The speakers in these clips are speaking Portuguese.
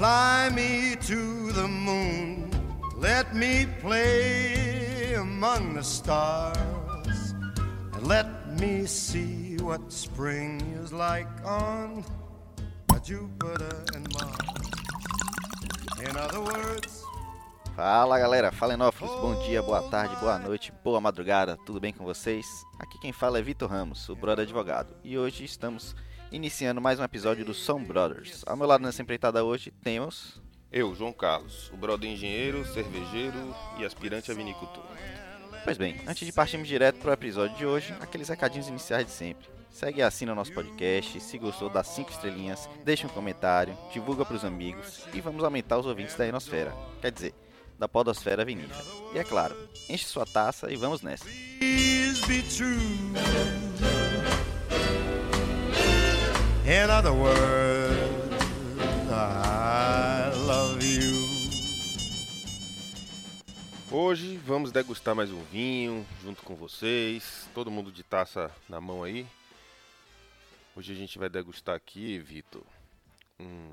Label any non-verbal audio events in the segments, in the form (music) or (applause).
Fly me to the moon. Let me play among the stars. And let me see what spring is like on Jupiter and Mars. In other words, Fala galera, fala Enófilos, bom dia, boa tarde, boa noite, boa madrugada, tudo bem com vocês? Aqui quem fala é Vitor Ramos, o brother advogado, e hoje estamos iniciando mais um episódio do Som Brothers. Ao meu lado nessa empreitada hoje temos. Eu, João Carlos, o brother engenheiro, cervejeiro e aspirante a vinicultor. Pois bem, antes de partirmos direto para o episódio de hoje, aqueles recadinhos iniciais de sempre. Segue e assina o nosso podcast, se gostou dá 5 estrelinhas, deixa um comentário, divulga para os amigos e vamos aumentar os ouvintes da Enosfera. Quer dizer, da podosfera vinícola. E é claro, enche sua taça e vamos nessa. please be true. In other words, I love you. Hoje vamos degustar mais um vinho junto com vocês, todo mundo de taça na mão aí. Hoje a gente vai degustar aqui, Vitor, um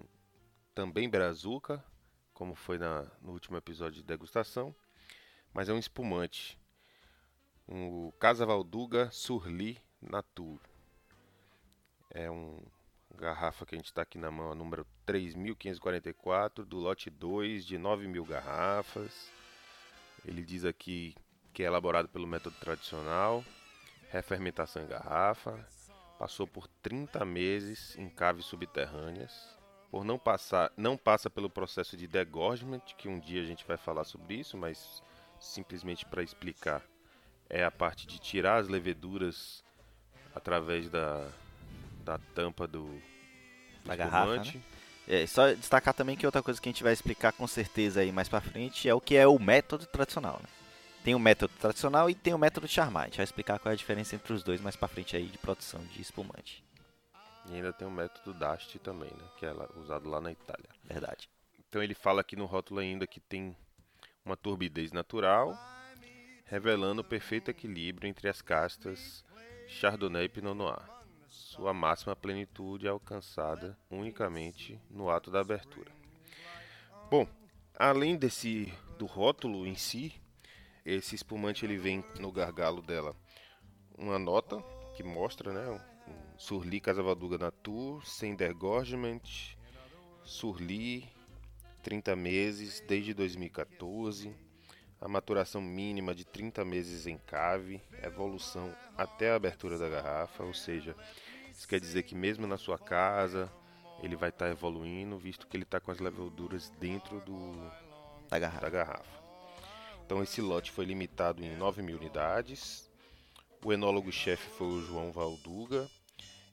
também Brazuca, como foi na, no último episódio de degustação, mas é um espumante. Um Casa Valduga Surli Natur. É um garrafa que a gente está aqui na mão, a número 3544, do lote 2 de 9 mil garrafas. Ele diz aqui que é elaborado pelo método tradicional, refermentação em garrafa, passou por 30 meses em caves subterrâneas, por não passar, não passa pelo processo de degorgement, que um dia a gente vai falar sobre isso, mas simplesmente para explicar, é a parte de tirar as leveduras através da, da tampa do, do Da garrafa, espumante. É, só destacar também que outra coisa que a gente vai explicar com certeza aí mais pra frente é o que é o método tradicional, né? Tem o método tradicional e tem o método charmar. A gente vai explicar qual é a diferença entre os dois mais pra frente aí de produção de espumante. E ainda tem o método Dasti também, né, que é usado lá na Itália. Verdade. Então ele fala aqui no rótulo ainda que tem uma turbidez natural, revelando o perfeito equilíbrio entre as castas Chardonnay e Pinot Noir. Sua máxima plenitude alcançada unicamente no ato da abertura. Bom, além desse do rótulo em si, esse espumante ele vem no gargalo dela uma nota que mostra, né, Surli Casavaduga Natur, sem degorgement, Surli 30 meses desde 2014, a maturação mínima de 30 meses em cave, evolução até a abertura da garrafa, ou seja, isso quer dizer que mesmo na sua casa ele vai estar evoluindo, visto que ele está com as leveduras dentro do, Da garrafa. da garrafa. Então esse lote foi limitado em 9 mil unidades. O enólogo-chefe foi o João Valduga.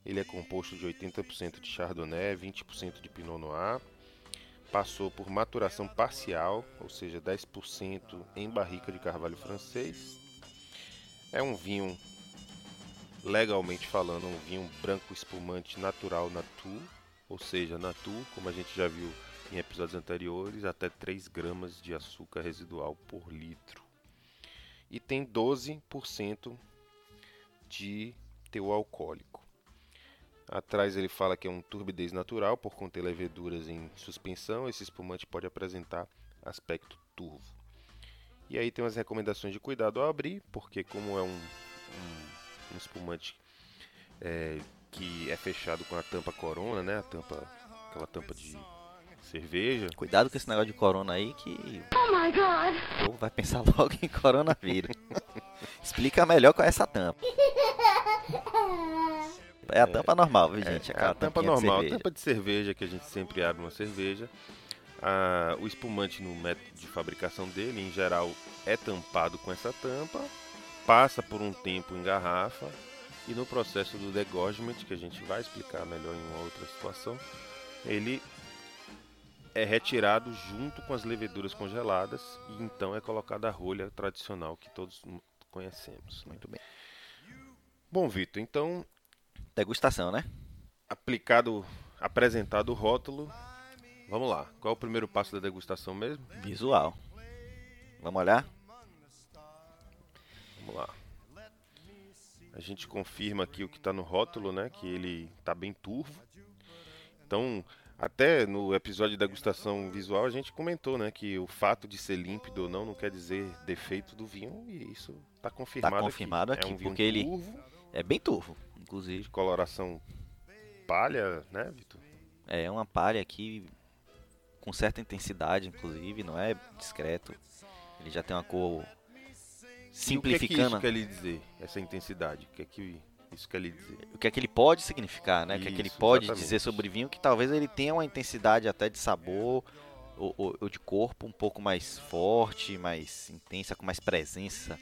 Ele é composto de 80% de Chardonnay, 20% de Pinot Noir. Passou por maturação parcial, ou seja, 10% em barrica de carvalho francês. É um vinho, legalmente falando, um vinho branco espumante natural Natur, ou seja, Natur, como a gente já viu em episódios anteriores, até 3 gramas de açúcar residual por litro. E tem 12% de teor alcoólico. Atrás ele fala que é um turbidez natural por conter leveduras em suspensão. Esse espumante pode apresentar aspecto turvo. E aí tem umas recomendações de cuidado ao abrir, porque como é um, um, um espumante é, que é fechado com a tampa corona, né? A tampa, aquela tampa de cerveja. Cuidado com esse negócio de corona aí que Oh my god! o povo vai pensar (laughs) logo em coronavírus. (laughs) Explica melhor qual é essa tampa. É a tampa normal, viu, gente? É a tampa normal, a cerveja. tampa de cerveja que a gente sempre abre uma cerveja. Ah, o espumante no método de fabricação dele, em geral, é tampado com essa tampa, passa por um tempo em garrafa e no processo do degorgement, que a gente vai explicar melhor em uma outra situação, ele é retirado junto com as leveduras congeladas e então é colocada a rolha tradicional que todos conhecemos. né? Muito bem. Bom, Vitor, então Degustação, né? aplicado, apresentado o rótulo, vamos lá. Qual é o primeiro passo da degustação mesmo? Visual. Vamos olhar? A gente confirma aqui o que está no rótulo, né? Que ele está bem turvo. Então, Até no episódio de degustação visual a gente comentou, né, que o fato de ser límpido ou não não quer dizer defeito do vinho e isso está confirmado, Tá confirmado aqui. aqui, é um porque ele- turvo, É bem turvo, inclusive. de coloração palha, né, Vitor? É uma palha aqui com certa intensidade, inclusive, não é discreto. Ele já tem uma cor E o que é que simplificando isso quer lhe dizer, essa intensidade? O que é que isso quer lhe dizer? o que é que ele pode significar, né? O que é que ele Isso, pode exatamente. dizer sobre vinho, que talvez ele tenha uma intensidade até de sabor ou, ou- ou de corpo um pouco mais forte, mais intensa, com mais presença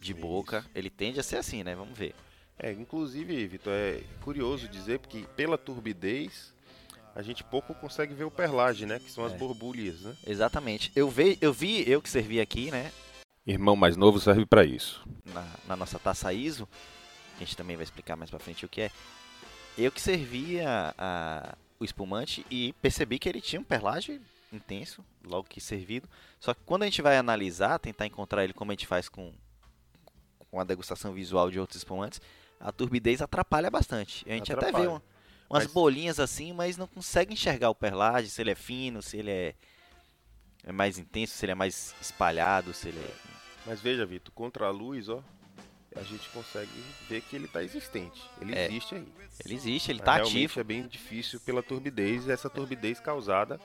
de Isso. boca. Ele tende a ser assim, né? Vamos ver. É, inclusive, Vitor, é curioso dizer porque pela turbidez a gente pouco consegue ver o perlage, né, que são as É. borbulhas, né? Exatamente. Eu, ve, eu vi, eu que servi aqui, né? Irmão mais novo serve para isso. na, na nossa taça ISO, que a gente também vai explicar mais pra frente o que é. Eu que servia a- o espumante e percebi que ele tinha um perlage intenso, logo que servido. Só que quando a gente vai analisar, tentar encontrar ele como a gente faz com, com a degustação visual de outros espumantes, a turbidez atrapalha bastante. A gente até vê Atrapalha. uma- umas Mas- bolinhas assim, mas não consegue enxergar o perlage, se ele é fino, se ele é, é mais intenso, se ele é mais espalhado, se ele é Mas veja, Vitor, contra a luz, ó, a gente consegue ver que ele está existente. Ele É. existe aí. Ele existe, ele tá realmente ativo. é bem difícil pela turbidez, essa turbidez causada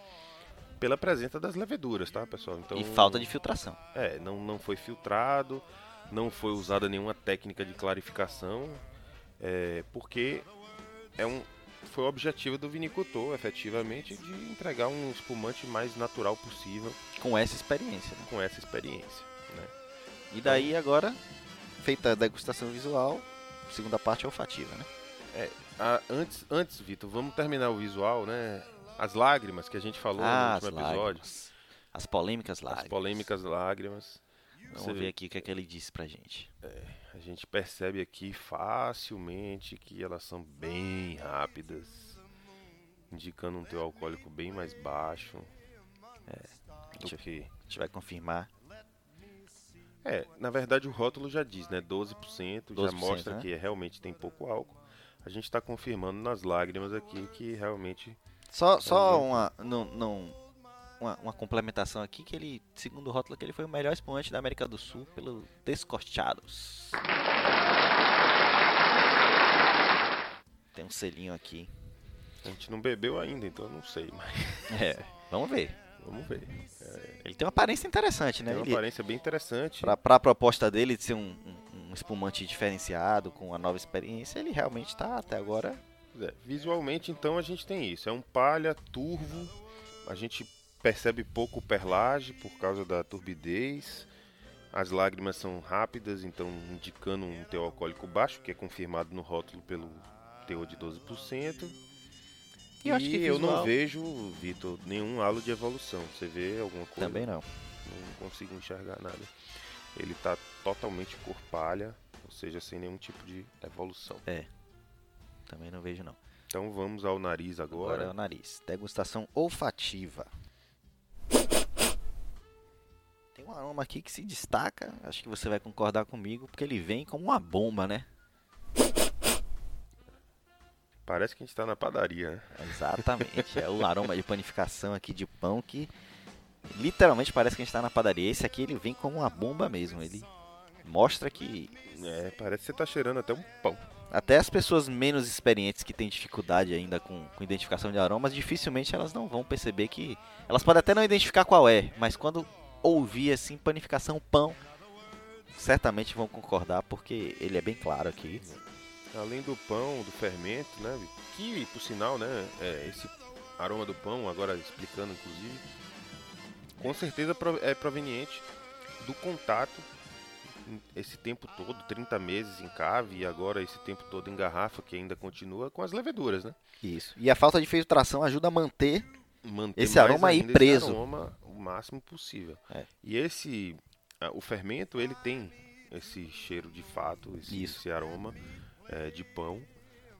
pela presença das leveduras, tá, pessoal? Então, E falta de filtração. É, não, não foi filtrado, não foi usada nenhuma técnica de clarificação, é, porque é um, foi o objetivo do vinicultor, efetivamente, de entregar um espumante mais natural possível Com essa experiência. Né? com essa experiência. E daí agora, feita a degustação visual, segunda parte olfativa, né? Ah, antes, antes, Vitor, vamos terminar o visual, né? As lágrimas que a gente falou Ah, no as último episódio, lágrimas. As polêmicas as lágrimas. polêmicas lágrimas. Vamos Você ver aqui o que, é que ele disse pra gente. A gente percebe aqui facilmente que elas são bem rápidas, indicando um teor alcoólico bem mais baixo do Deixa eu- que. A gente vai confirmar. É, na verdade o rótulo já diz, né? 12%, 12%, já mostra né? que realmente tem pouco álcool. A gente está confirmando nas lágrimas aqui que realmente. Só, só Uhum. uma, não, não, uma, uma complementação aqui, que ele, segundo o rótulo, que ele foi o melhor espumante da América do Sul pelo Descorteados. Tem um selinho aqui. A gente não bebeu ainda, então eu não sei, mas É, vamos ver. Vamos ver. Ele tem uma aparência interessante, né? Tem uma Ele, aparência bem interessante. Pra, pra proposta dele de ser um, um- um espumante diferenciado, com uma nova experiência, ele realmente tá até agora. É, visualmente, então, a gente tem isso. É um palha turvo. A gente percebe pouco perlage por causa da turbidez. As lágrimas são rápidas, então indicando um teor alcoólico baixo, que é confirmado no rótulo pelo teor de 12%. E eu acho que eu não vejo, Vitor, nenhum halo de evolução. Você vê alguma coisa? Também não. Não consigo enxergar nada. Ele está totalmente cor palha, ou seja, sem nenhum tipo de evolução. Também não vejo não. Então vamos ao nariz Agora, agora. é o nariz. Degustação olfativa. Tem um aroma aqui que se destaca, acho que você vai concordar comigo, porque ele vem como uma bomba, né? Parece que a gente está na padaria, né? Exatamente. é o aroma de panificação aqui de pão que literalmente parece que a gente tá na padaria. Esse aqui ele vem como uma bomba mesmo. Ele mostra que É, parece que você tá cheirando até um pão. até as pessoas menos experientes que têm dificuldade ainda com, com identificação de aromas, dificilmente elas não vão perceber que. Elas podem até não identificar qual é, mas quando ouvir assim, panificação pão, certamente vão concordar porque ele é bem claro aqui. Além do pão, do fermento, né? Que, por sinal, né? é, esse aroma do pão, agora explicando inclusive, com certeza é proveniente do contato esse tempo todo, 30 meses em cave e agora esse tempo todo em garrafa, que ainda continua com as leveduras, né? Isso. E a falta de filtração ajuda a manter. manter Esse aroma aí preso. Esse aroma o máximo possível. É. E esse, o fermento, ele tem esse cheiro de fato, esse, esse aroma eh, de pão.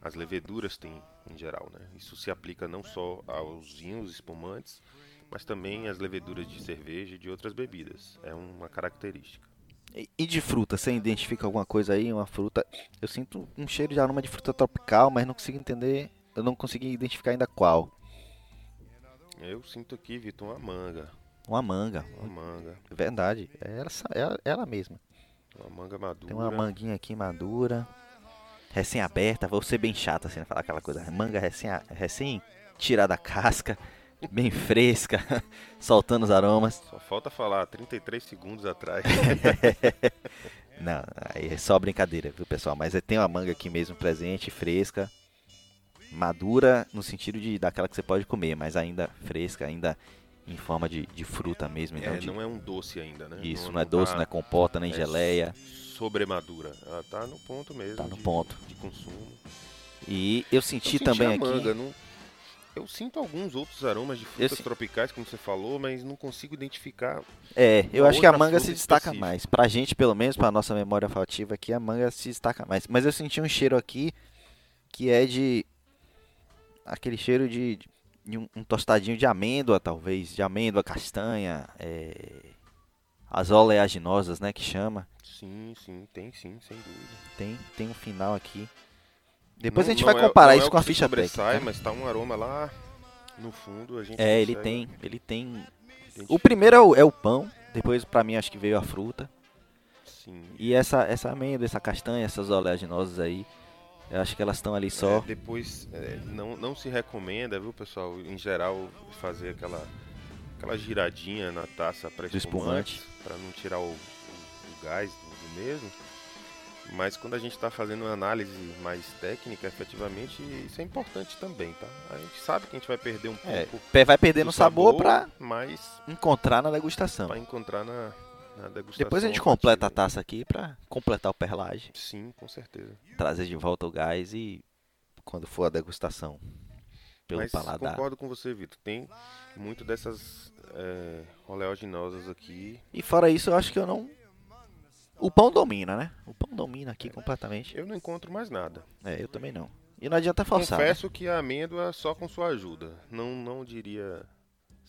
As leveduras têm em geral, né? Isso se aplica não só aos vinhos espumantes, mas também às leveduras de cerveja e de outras bebidas. É uma característica. E- E de fruta, você identifica alguma coisa aí? Uma fruta. Eu sinto um cheiro de aroma de fruta tropical, mas não consigo entender. Eu não consegui identificar ainda qual. Eu sinto aqui, Vitor, uma manga. Uma manga. Uma manga. Verdade. É ela, ela, ela mesma. Uma manga madura. Tem uma manguinha aqui madura. Recém-aberta. Vou ser bem chato assim, falar aquela coisa. Manga recém, recém tirada da casca. (laughs) Bem fresca. (laughs) soltando os aromas. Só falta falar 33 segundos atrás. (laughs) Não, aí é só brincadeira, viu, pessoal? Mas tem uma manga aqui mesmo presente, fresca. Madura no sentido de daquela que você pode comer, mas ainda fresca, ainda em forma de, de fruta mesmo. É, Então de- não é um doce ainda, né? Isso, não, é doce, tá- não é compota, nem é geleia. Sobremadura. Ela tá no ponto mesmo. Tá no de- ponto. De consumo. E eu senti Eu senti também a aqui. manga, não- Eu sinto alguns outros aromas de frutas tropicais, como você falou, mas não consigo identificar. É, eu acho que a manga se destaca específica. mais. Pra gente, pelo menos, pra nossa memória olfativa aqui, a manga se destaca mais. Mas eu senti um cheiro aqui que é de. aquele cheiro de, de um, um tostadinho de amêndoa, talvez. De amêndoa, castanha, é, as oleaginosas, né, que chama. Sim, sim, tem sim, sem dúvida. Tem, tem um final aqui. Depois Não- a gente vai é- comparar é isso o com a ficha técnica. mas tá um aroma lá no fundo. A gente É, ele tem, ele tem. O primeiro é o, é o pão, depois pra mim acho que veio a fruta. Sim. E essa, essa amêndoa, essa castanha, essas oleaginosas aí, eu acho que elas estão ali só. É, depois, é, não, não se recomenda, viu, pessoal, em geral, fazer aquela, aquela giradinha na taça para espumante. para não tirar o, o- o gás do, do mesmo. Mas quando a gente está fazendo uma análise mais técnica, efetivamente, isso é importante também, tá? A gente sabe que a gente vai perder um É, pouco pé vai perdendo do sabor pra mas encontrar na degustação. para encontrar na, na degustação. Depois a gente completa a taça aqui pra completar o perlage, Sim, com certeza. trazer de volta o gás e quando for a degustação pelo Mas paladar. concordo com você, Vitor. Tem muito dessas é, oleaginosas aqui. E fora isso, eu acho que eu não o pão domina, né? O pão domina aqui completamente. Eu não encontro mais nada. É, eu também não. E não adianta forçar. né? Confesso que a amêndoa só com sua ajuda. Não, não diria.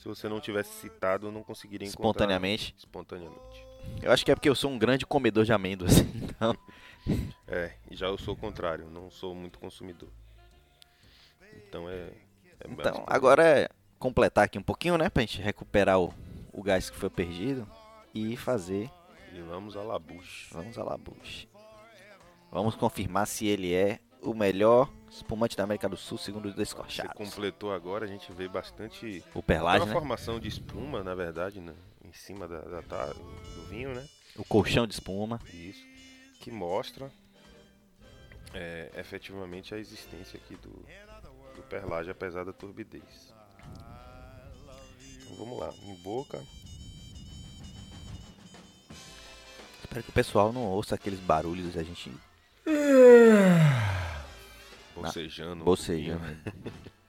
Se você não tivesse citado, eu não conseguiria encontrar. Espontaneamente. Espontaneamente. Eu acho que é porque eu sou um grande comedor de amêndoas, (laughs) então. É, e já eu sou o contrário, não sou muito consumidor. Então é. é Então, agora é completar aqui um pouquinho, né? Pra gente recuperar o, o gás que foi perdido e fazer. E vamos a Labuche. Vamos a Labuche. Vamos confirmar se ele é o melhor espumante da América do Sul, segundo os Você descorchados. completou agora, a gente vê bastante. O Tem perlage, uma né? formação de espuma, na verdade, né, em cima da, da ta- do vinho, né? O colchão de espuma. Isso. Que mostra é, efetivamente a existência aqui do, do perlage, apesar da turbidez. Então vamos lá, em boca. Espero que o pessoal não ouça aqueles barulhos da gente (laughs) Bocejando. bocejando. pouquinho. (laughs)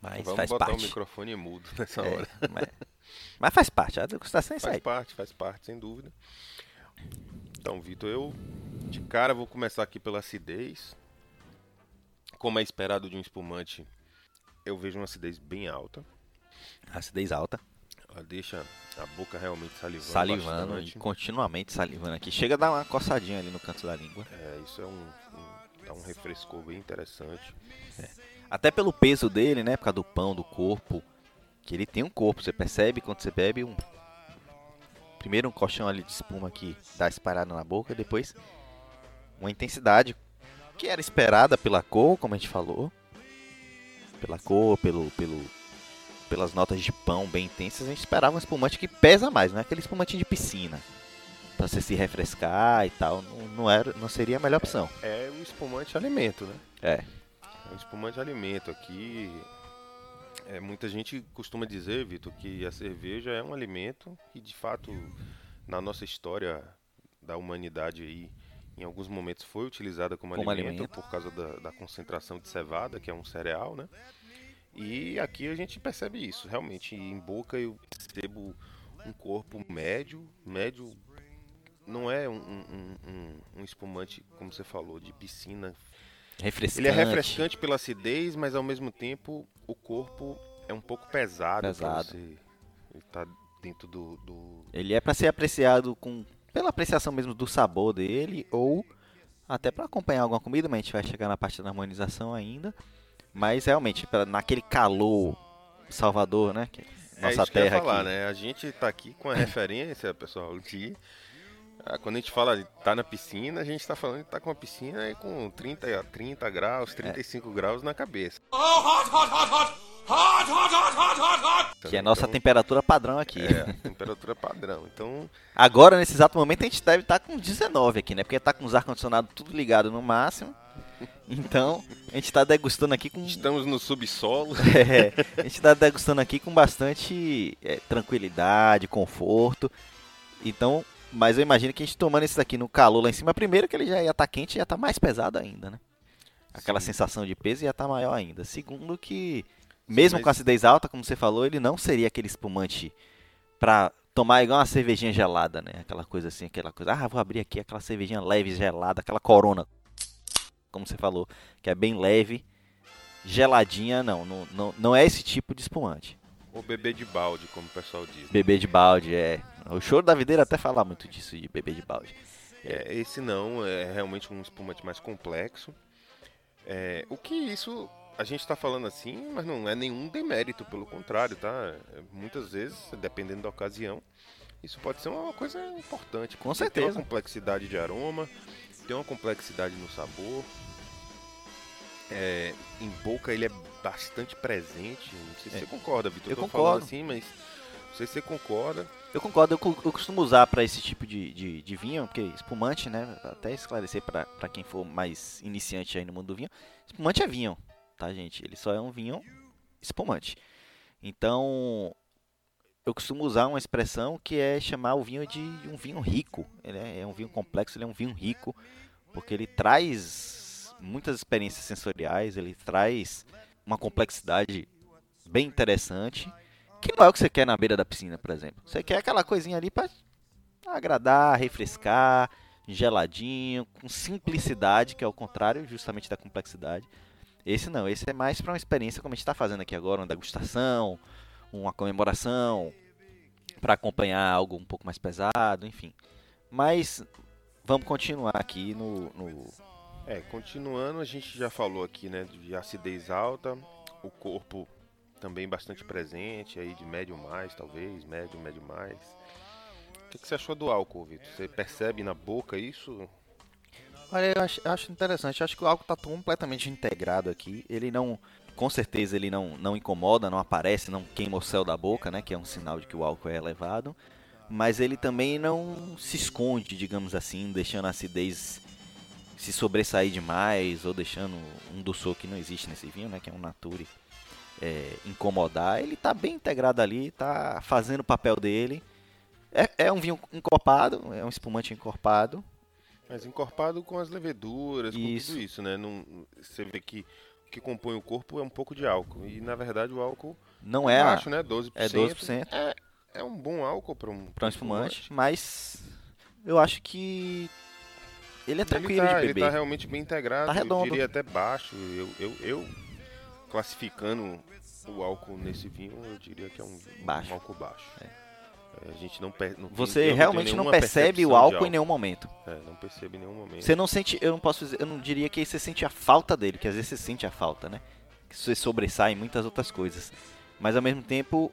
Mas Vamos faz botar parte. o microfone mudo (laughs) nessa É, hora. mas, mas faz parte, a degustação é Faz parte, faz parte, sem dúvida. Então, Vitor, eu de cara vou começar aqui pela acidez. Como é esperado de um espumante, eu vejo uma acidez bem alta. Acidez alta, Ela deixa a boca realmente salivando. salivando bastante. e continuamente salivando aqui. Chega a dar uma coçadinha ali no canto da língua. É, isso é um, dá um refrescor bem interessante. Até pelo peso dele, né? Por causa do pão, do corpo. Que ele tem um corpo, você percebe quando você bebe um. Primeiro um colchão ali de espuma que dá espalhada na boca, depois uma intensidade que era esperada pela cor, como a gente falou. Pela cor, pelo, pelo, pelas notas de pão bem intensas, a gente esperava um espumante que pesa mais, não é aquele espumante de piscina. Pra você se refrescar e tal, não, não, era, não seria a melhor opção. É o espumante alimento, né? É, É um espumante alimento aqui. É, muita gente costuma dizer, Vitor, que a cerveja é um alimento e de fato na nossa história da humanidade aí, em alguns momentos foi utilizada como, Como alimento, alimento. por causa da, da concentração de cevada, que é um cereal, né? E aqui a gente percebe isso, realmente em boca eu percebo um corpo médio, médio não é um, um- um- um espumante, como você falou, de piscina refrescante. ele é refrescante pela acidez, mas ao mesmo tempo o corpo é um pouco pesado. Pesado. Você ele tá dentro do, do- Ele é para ser apreciado com pela apreciação mesmo do sabor dele ou até para acompanhar alguma comida, mas a gente vai chegar na parte da harmonização ainda. Mas realmente, pra, naquele calor Salvador, né? Que É nossa isso que eu ia terra falar, aqui. né? A gente tá aqui com a referência, pessoal, de... ah, Quando a gente fala de tá na piscina, a gente tá falando de tá com uma piscina aí com 30, 30 graus, 35 graus na cabeça. Que é a nossa temperatura padrão aqui. É, temperatura padrão. Então, Agora, nesse exato momento, a gente deve estar com 19 aqui, né? Porque tá com os ar-condicionado tudo ligado no máximo. Então, a gente tá degustando aqui com. estamos no subsolo. É, a gente tá degustando aqui com bastante é, tranquilidade, conforto. Então, mas eu imagino que a gente tomando esse daqui no calor lá em cima, primeiro que ele já ia estar quente e ia estar mais pesado ainda, né? Aquela Sim. sensação de peso ia estar maior ainda. Segundo que, mesmo mas- com acidez alta, como você falou, ele não seria aquele espumante pra tomar igual uma cervejinha gelada, né? Aquela coisa assim, aquela coisa, ah, vou abrir aqui aquela cervejinha leve, gelada, aquela corona, como você falou, que é bem leve, geladinha, não, não, não, não é esse tipo de espumante. Ou bebê de balde, como o pessoal diz. Bebê de balde, é. O choro da videira até fala muito disso, de bebê de balde. É, esse não, é realmente um espumante mais complexo. É, o que isso a gente está falando assim, mas não é nenhum demérito, pelo contrário, tá? É, Muitas vezes, dependendo da ocasião, isso pode ser uma coisa importante. Com porque Tem certeza. uma complexidade de aroma, tem uma complexidade no sabor. É, em boca ele é bastante presente. Não sei se É. você concorda, Vitor. Eu tô concordo. falando assim, mas não sei se você concorda. Eu concordo, eu, eu costumo usar para esse tipo de, de, de vinho, porque espumante, né? Até esclarecer para quem for mais iniciante aí no mundo do vinho. Espumante é vinho, tá, gente? Ele só é um vinho espumante. Então, eu costumo usar uma expressão que é chamar o vinho de um vinho rico. Ele é, é um vinho complexo, ele é um vinho rico, porque ele traz muitas experiências sensoriais, ele traz uma complexidade bem interessante, que não é o que você quer na beira da piscina, por exemplo. Você quer aquela coisinha ali para agradar, refrescar, geladinho, com simplicidade, que é o contrário justamente da complexidade. Esse não, esse é mais para uma experiência como a gente está fazendo aqui agora, uma degustação, uma comemoração, para acompanhar algo um pouco mais pesado, enfim. Mas vamos continuar aqui no, no É, continuando, a gente já falou aqui, né, de acidez alta, o corpo também bastante presente, aí de médio mais, talvez, médio, médio mais. O que, que você achou do álcool, Vitor? Você percebe na boca isso? Olha, eu acho, acho interessante. Eu acho que o álcool está completamente integrado aqui. Ele não, com certeza, ele não, não incomoda, não aparece, não queima o céu da boca, né? Que é um sinal de que o álcool é elevado. Mas ele também não se esconde, digamos assim, deixando a acidez se sobressair demais ou deixando um doçor que não existe nesse vinho, né? Que é um nature é, incomodar. Ele está bem integrado ali, está fazendo o papel dele. É, é um vinho encorpado, é um espumante encorpado. Mas encorpado com as leveduras, com Isso. tudo isso, né? Não, você vê que o que compõe o corpo é um pouco de álcool. E na verdade o álcool Não é, baixo, né? 12%. é 12%. É, é um bom álcool para um, um espumante, mas eu acho que ele é tranquilo ele tá, de ele beber. tá realmente bem integrado, Tá eu redondo. diria até baixo. Eu, eu, eu classificando o álcool nesse vinho, eu diria que é um, Baixo. um álcool baixo. É, A gente não, não Você realmente não percebe o de álcool em nenhum momento. É, não percebe em nenhum momento. Você não sente, eu não posso dizer, eu não diria que você sente a falta dele, que às vezes você sente a falta, né? Que você sobressai em muitas outras coisas. Mas ao mesmo tempo,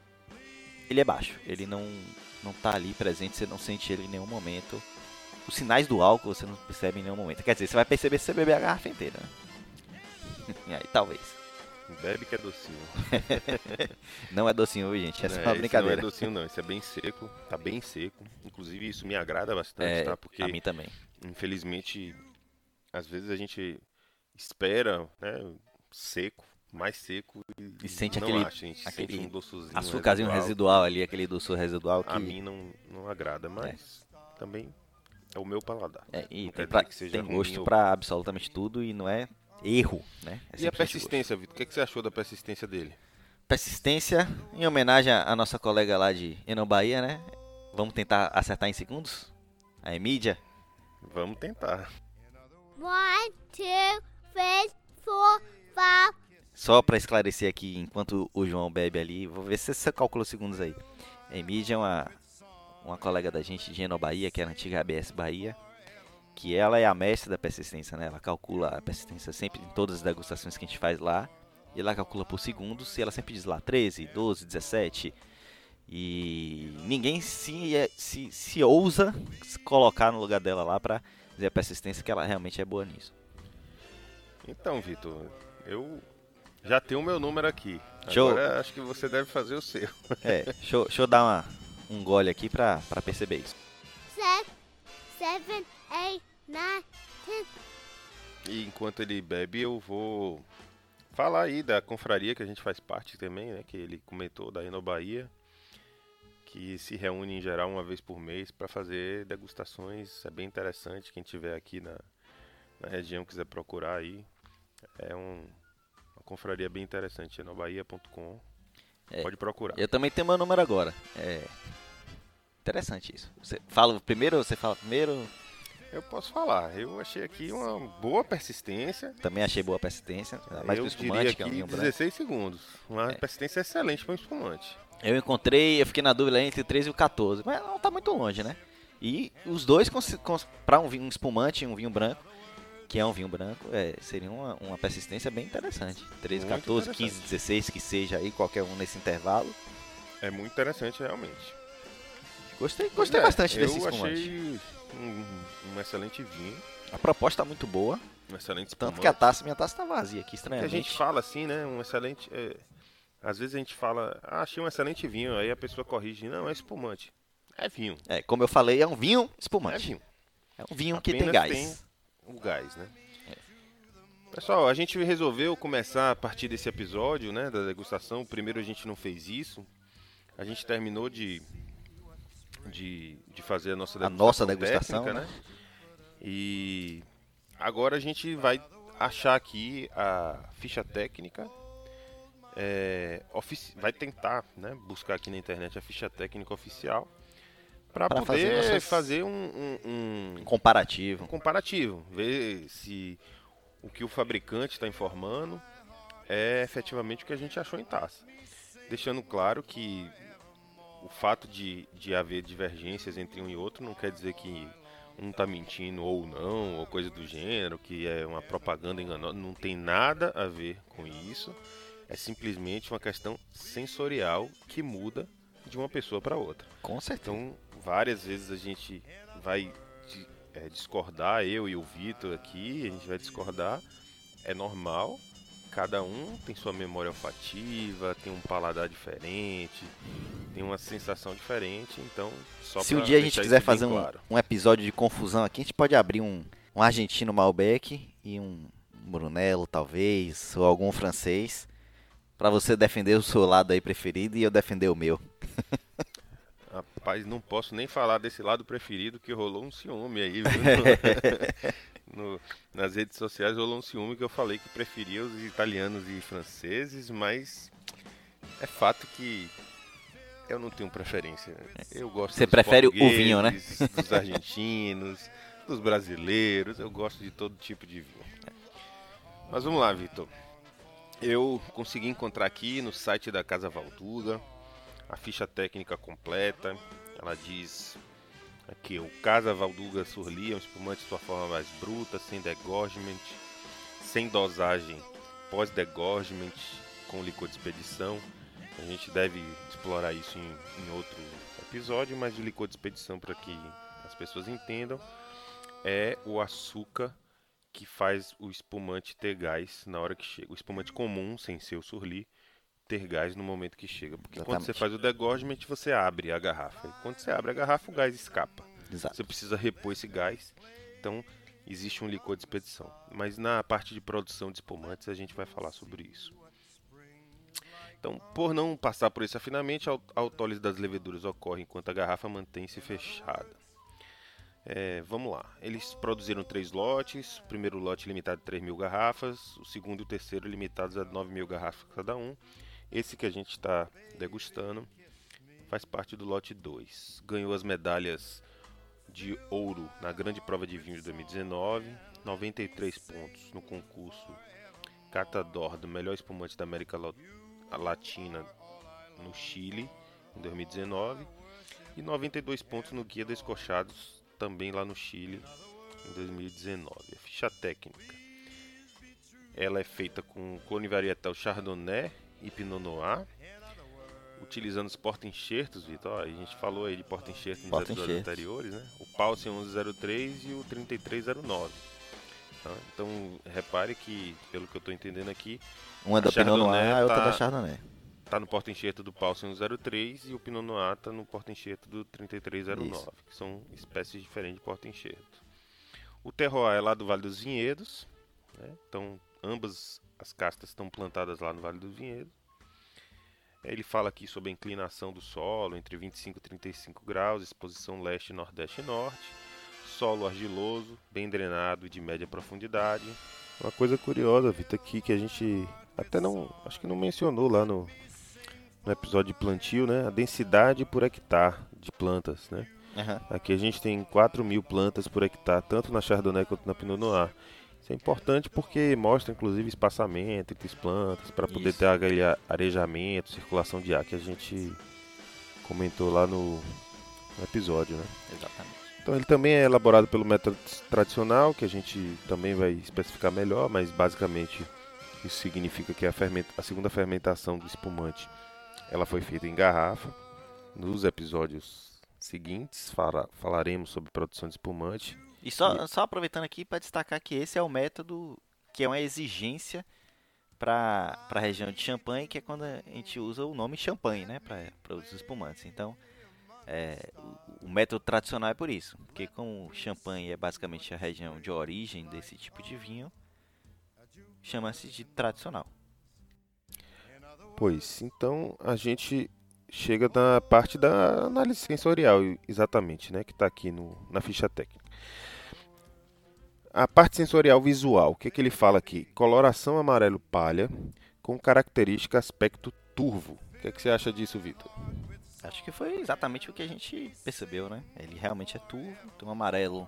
ele é baixo. Ele não não tá ali presente, você não sente ele em nenhum momento. Os sinais do álcool você não percebe em nenhum momento. Quer dizer, você vai perceber se você beber a garrafa inteira, né? (laughs) e aí, talvez. Bebe que é docinho. (laughs) Não é docinho, viu, gente? Essa é, É, uma brincadeira. Não é docinho não, esse é bem seco, tá bem seco. Inclusive isso me agrada bastante, É, tá? Porque a mim também. infelizmente às vezes a gente espera, né, seco, mais seco e, E sente não aquele- acha, a gente aquele sente um doçozinho Açúcarzinho residual ali, aquele doçor residual que. A mim não, não agrada, mas também é o meu paladar. É, e tem, pra- tem gosto ou- pra absolutamente tudo e não é erro, né? É E a persistência, Vitor? O que, é que você achou da persistência dele? Persistência, em homenagem à nossa colega lá de Eno Bahia, né? Vamos tentar acertar em segundos? A Emídia? Vamos tentar. One, two, three, four, five, Só pra esclarecer aqui, enquanto o João bebe ali, vou ver se você calcula os segundos aí. A Emídia é uma, uma colega da gente de Eno Bahia, que é a antiga ABS Bahia, que ela é a mestre da persistência, né? Ela calcula a persistência sempre em todas as degustações que a gente faz lá. e ela calcula por segundos e ela sempre diz lá 13, 12, 17. E ninguém se, é, se, se ousa se colocar no lugar dela lá pra dizer a persistência que ela realmente é boa nisso. Então, Vitor, eu já tenho o meu número aqui. Show. Agora acho que você deve fazer o seu. (laughs) É, deixa, eu- deixa eu dar uma, um gole aqui pra, pra perceber isso. seven, E enquanto ele bebe, eu vou falar aí da confraria que a gente faz parte também, né? Que ele comentou da Eno Bahia, que se reúne em geral uma vez por mês para fazer degustações. É bem interessante. Quem tiver aqui na, na região quiser procurar aí, é um, uma confraria bem interessante. enobahia.com. É. Pode procurar. Eu também tenho meu número agora. É interessante isso. Você fala primeiro, você fala primeiro. Eu posso falar. Eu achei aqui uma boa persistência. Também achei boa persistência, mais eu pro diria espumante, que é um aqui vinho branco. 16 segundos. Uma É. persistência excelente para um espumante. Eu encontrei, eu fiquei na dúvida entre o 13 e o 14, mas não tá muito longe, né? E os dois, pra um vinho um espumante e um vinho branco, que é um vinho branco, é, seria uma, uma persistência bem interessante. 13, Muito 14, 15, interessante. 16, que seja aí, qualquer um nesse intervalo. É muito interessante realmente. Gostei, gostei É, bastante desse espumante. achei um, um excelente vinho, A proposta tá muito boa, um excelente espumante. tanto que a taça, minha taça tá vazia aqui, Que a estranhamente. gente fala assim, né? Um excelente. é, às vezes a gente fala, ah, achei um excelente vinho, aí a pessoa corrige, não, é espumante. É vinho. É, como eu falei, é um vinho É espumante. vinho. É um vinho que tem Apenas gás. tem o gás, né? Pessoal, a gente resolveu começar a partir desse episódio, né, da degustação. Primeiro a gente não fez isso. A gente terminou de de, de fazer a nossa A nossa degustação, técnica, né? E agora a gente vai achar aqui a ficha técnica. é, vai tentar, né, buscar aqui na internet a ficha técnica oficial para Pra fazer poder nossas- fazer um- um- um, Comparativo. um comparativo, ver se o que o fabricante está informando é efetivamente o que a gente achou em taça. Deixando claro que o fato de, de haver divergências entre um e outro não quer dizer que um está mentindo ou não, ou coisa do gênero, que é uma propaganda enganosa. Não tem nada a ver com isso. É simplesmente uma questão sensorial que muda de uma pessoa para outra. Com certeza. Então, várias vezes a gente vai é, discordar, eu e o Vitor aqui, a gente vai discordar, é normal. Cada um tem sua memória olfativa, tem um paladar diferente, tem uma sensação diferente, então só Se um dia a gente quiser fazer um, claro. um episódio de confusão aqui, a gente pode abrir um, um argentino Malbec e um Brunello, talvez, ou algum francês, pra você defender o seu lado aí preferido e eu defender o meu. (laughs) Rapaz, não posso nem falar desse lado preferido que rolou um ciúme aí, viu? (laughs) No- nas redes sociais rolou um ciúme que eu falei que preferia os italianos e franceses, mas é fato que eu não tenho preferência. Eu gosto Você dos prefere o vinho, né? Dos argentinos, dos brasileiros, eu gosto de todo tipo de vinho. Mas vamos lá, Vitor. Eu consegui encontrar aqui no site da Casa Valduga a ficha técnica completa. Ela diz aqui: o Casa Valduga Surli é um espumante de sua forma mais bruta, sem degorgement, sem dosagem pós-degorgement, com licor de expedição. A gente deve explorar isso em, em outro episódio, mas o licor de expedição, para que as pessoas entendam, é o açúcar que faz o espumante ter gás na hora que chega. O espumante comum, sem ser o surli, ter gás no momento que chega. Porque quando você Exatamente. faz o degorgement, você abre a garrafa. E quando você abre a garrafa, o gás escapa. Exato. Você precisa repor esse gás. Então, existe um licor de expedição. Mas na parte de produção de espumantes, a gente vai falar sobre isso. Então, por não passar por esse afinamento, a autólise das leveduras ocorre enquanto a garrafa mantém-se fechada. É, vamos lá. Eles produziram três lotes. O primeiro lote limitado a 3 mil garrafas. O segundo e o terceiro limitados a 9 mil garrafas cada um. Esse que a gente está degustando faz parte do lote 2. Ganhou as medalhas de ouro na grande prova de vinho de 2019. 93 pontos no concurso Catador do melhor espumante da América Latina no Chile em 2019 e 92 pontos no Guia Descochados também lá no Chile em 2019. A ficha técnica. ela é feita com clone varietal Chardonnay e Noir, utilizando os porta-enxertos, Vitor. A gente falou aí de porta-enxerto nos episódios Porta-enxertos. anteriores, né? O Pulse 1103 e o 3309. Tá? Então, repare que, pelo que eu estou entendendo aqui, Uma da A Pinot Noir e a outra tá- da Chardonnay. tá no porta-enxerto do Pulse 103 e o Pinot Noir tá no porta-enxerto do 3309, Isso. que são espécies diferentes de porta-enxerto. O terroir é lá do Vale dos Vinhedos, né? então ambas as castas estão plantadas lá no Vale dos Vinhedos. Ele fala aqui sobre a inclinação do solo entre 25 e 35 graus, exposição leste, nordeste e norte, solo argiloso, bem drenado e de média profundidade. Uma coisa curiosa, Vitor, aqui que a gente até não, acho que não mencionou lá no, no episódio de plantio, né? A densidade por hectare de plantas, né? Aham. Aqui a gente tem 4 mil plantas por hectare, tanto na Chardonnay quanto na Pinot Noir. Isso é importante porque mostra, inclusive, espaçamento entre as plantas, para poder Isso. ter aquele arejamento, circulação de ar que a gente comentou lá no, no episódio, né? Exatamente. Então ele também é elaborado pelo método tradicional, que a gente também vai especificar melhor, mas basicamente isso significa que a, ferment- a segunda fermentação do espumante ela foi feita em garrafa. Nos episódios seguintes fala- falaremos sobre produção de espumante. E só, só aproveitando aqui para destacar que esse é o método que é uma exigência para a região de Champagne, que é quando a gente usa o nome champanhe, né, para os espumantes. Então, é, o, o método tradicional é por isso, porque como Champagne é basicamente a região de origem desse tipo de vinho, chama-se de tradicional. Pois, então a gente chega na parte da análise sensorial, exatamente, né, que está aqui no, na ficha técnica. A parte sensorial visual, o que, que ele fala aqui? Coloração amarelo palha com característica aspecto turvo. O que, que você acha disso, Vitor? Acho que foi exatamente o que a gente percebeu, né? Ele realmente é turvo, tem um amarelo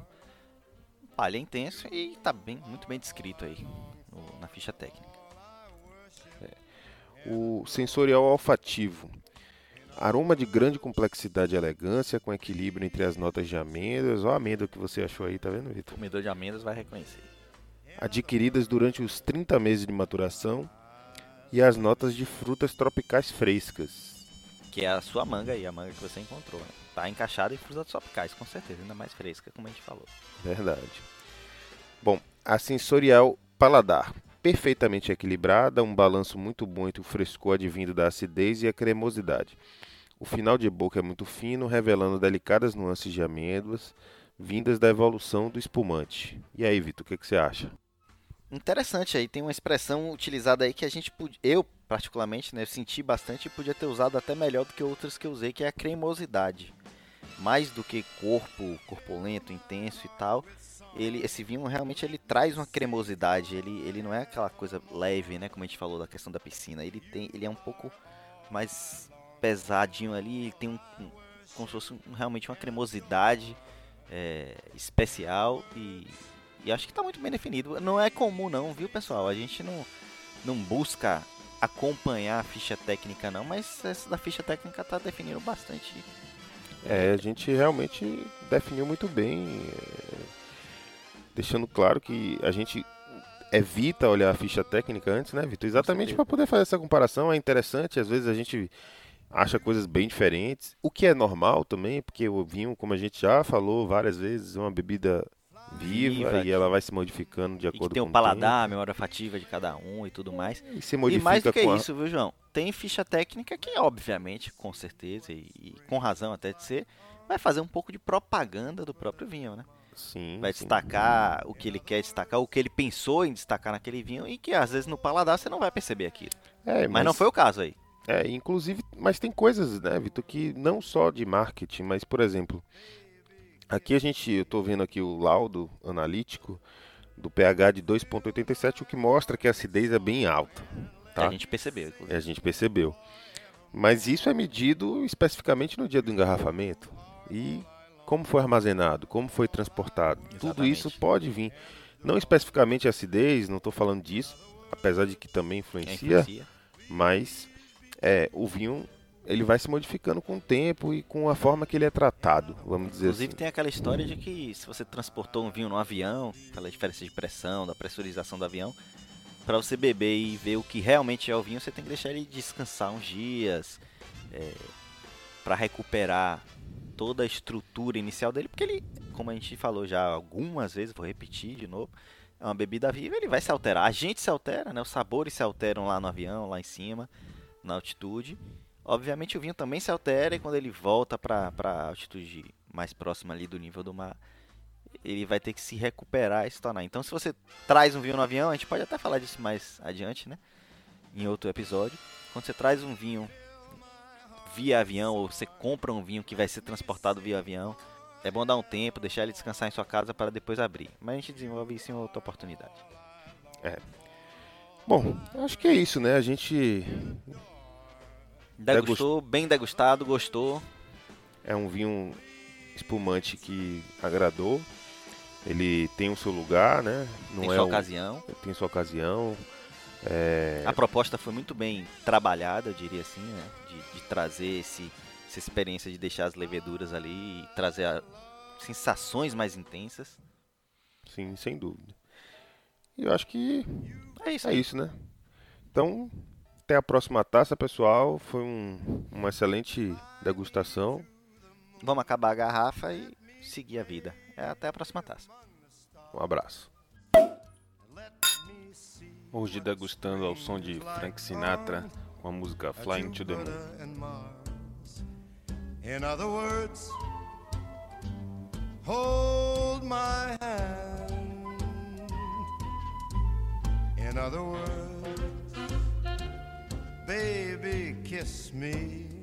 palha intenso e está bem, muito bem descrito aí no- na ficha técnica. O sensorial olfativo. Aroma de grande complexidade e elegância, com equilíbrio entre as notas de amêndoas. Olha a amêndoa que você achou aí, tá vendo, Vitor? comedor de amêndoas vai reconhecer. adquiridas durante os 30 meses de maturação, e as notas de frutas tropicais frescas. Que é a sua manga aí, a manga que você encontrou. Né? Tá encaixada em frutas tropicais, com certeza, ainda mais fresca, como a gente falou. Verdade. Bom, a sensorial paladar. Perfeitamente equilibrada, um balanço muito bom entre o frescor advindo da acidez e a cremosidade. O final de boca é muito fino, revelando delicadas nuances de amêndoas, vindas da evolução do espumante. E aí, Vitor, o que, que você acha? Interessante aí, tem uma expressão utilizada aí que a gente, eu particularmente, né, senti bastante e podia ter usado até melhor do que outras que eu usei, que é a cremosidade. Mais do que corpo, corpulento, intenso e tal, ele, esse vinho realmente ele traz uma cremosidade, ele, ele não é aquela coisa leve, né, como a gente falou da questão da piscina, ele tem, ele é um pouco mais pesadinho ali, ele tem um, um- como se fosse um- realmente uma cremosidade é, especial e, e acho que está muito bem definido. Não é comum não, viu pessoal? A gente não, não busca acompanhar a ficha técnica não, mas essa da ficha técnica está definindo bastante. É, a gente realmente definiu muito bem, é, deixando claro que a gente evita olhar a ficha técnica antes, né, Vitor? Exatamente para poder fazer essa comparação. É interessante, às vezes a gente acha coisas bem diferentes, o que é normal também, porque o vinho, como a gente já falou várias vezes, é uma bebida viva, Viva, e ela vai se modificando de E que acordo tem com o paladar, a memória afativa de cada um e tudo mais. e se E modifica mais do que a- isso, viu, João? Tem ficha técnica que, obviamente, com certeza, e, e com razão até de ser, vai fazer um pouco de propaganda do próprio vinho, né? Sim, Vai sim. destacar o que ele quer destacar, o que ele pensou em destacar naquele vinho, e que às vezes no paladar você não vai perceber aquilo. É, Mas, não foi o caso aí. É, inclusive, mas tem coisas, né, Vitor, que não só de marketing, mas, por exemplo, aqui a gente, eu tô vendo aqui o laudo analítico do pH de 2.87, o que mostra que a acidez é bem alta, tá? A gente percebeu, inclusive. A gente percebeu. Mas isso é medido especificamente no dia do engarrafamento. E como foi armazenado, como foi transportado. Tudo Exatamente. isso pode vir. Não especificamente a acidez, não estou falando disso, apesar de que também É, influencia influencia. mas é, o vinho ele vai se modificando com o tempo e com a forma que ele é tratado, vamos dizer Inclusive assim. tem aquela história de que se você transportou um vinho no avião, aquela diferença de pressão, da pressurização do avião, para você beber e ver o que realmente é o vinho, você tem que deixar ele descansar uns dias é, para recuperar toda a estrutura inicial dele, porque ele, como a gente falou já algumas vezes, vou repetir de novo, é uma bebida viva, ele vai se alterar. A gente se altera, né? Os sabores se alteram lá no avião, lá em cima, na altitude. Obviamente o vinho também se altera e quando ele volta para a altitude mais próxima ali do nível do mar, ele vai ter que se recuperar e se tornar. Então, se você traz um vinho no avião, a gente pode até falar disso mais adiante, né? Em outro episódio. Quando você traz um vinho via avião ou você compra um vinho que vai ser transportado via avião, é bom dar um tempo, deixar ele descansar em sua casa para depois abrir. Mas a gente desenvolve isso em outra oportunidade. É. Bom, acho que é isso, né? A gente degustou, bem degustado, gostou. É um vinho espumante que agradou. Ele tem o seu lugar, né? Não tem é sua ocasião. Tem sua ocasião. É... A proposta foi muito bem trabalhada, eu diria assim, né? De, de trazer esse, essa experiência de deixar as leveduras ali e trazer a... sensações mais intensas. Sim, sem dúvida. E eu acho que é isso, é isso né? Então, até a próxima taça, pessoal. Foi um, uma excelente degustação. Vamos acabar a garrafa e seguir a vida. É, até a próxima taça. Um abraço. Hoje degustando ao som de Frank Sinatra com a música Flying to the Moon. In other words, hold my hand. In other words, baby, kiss me.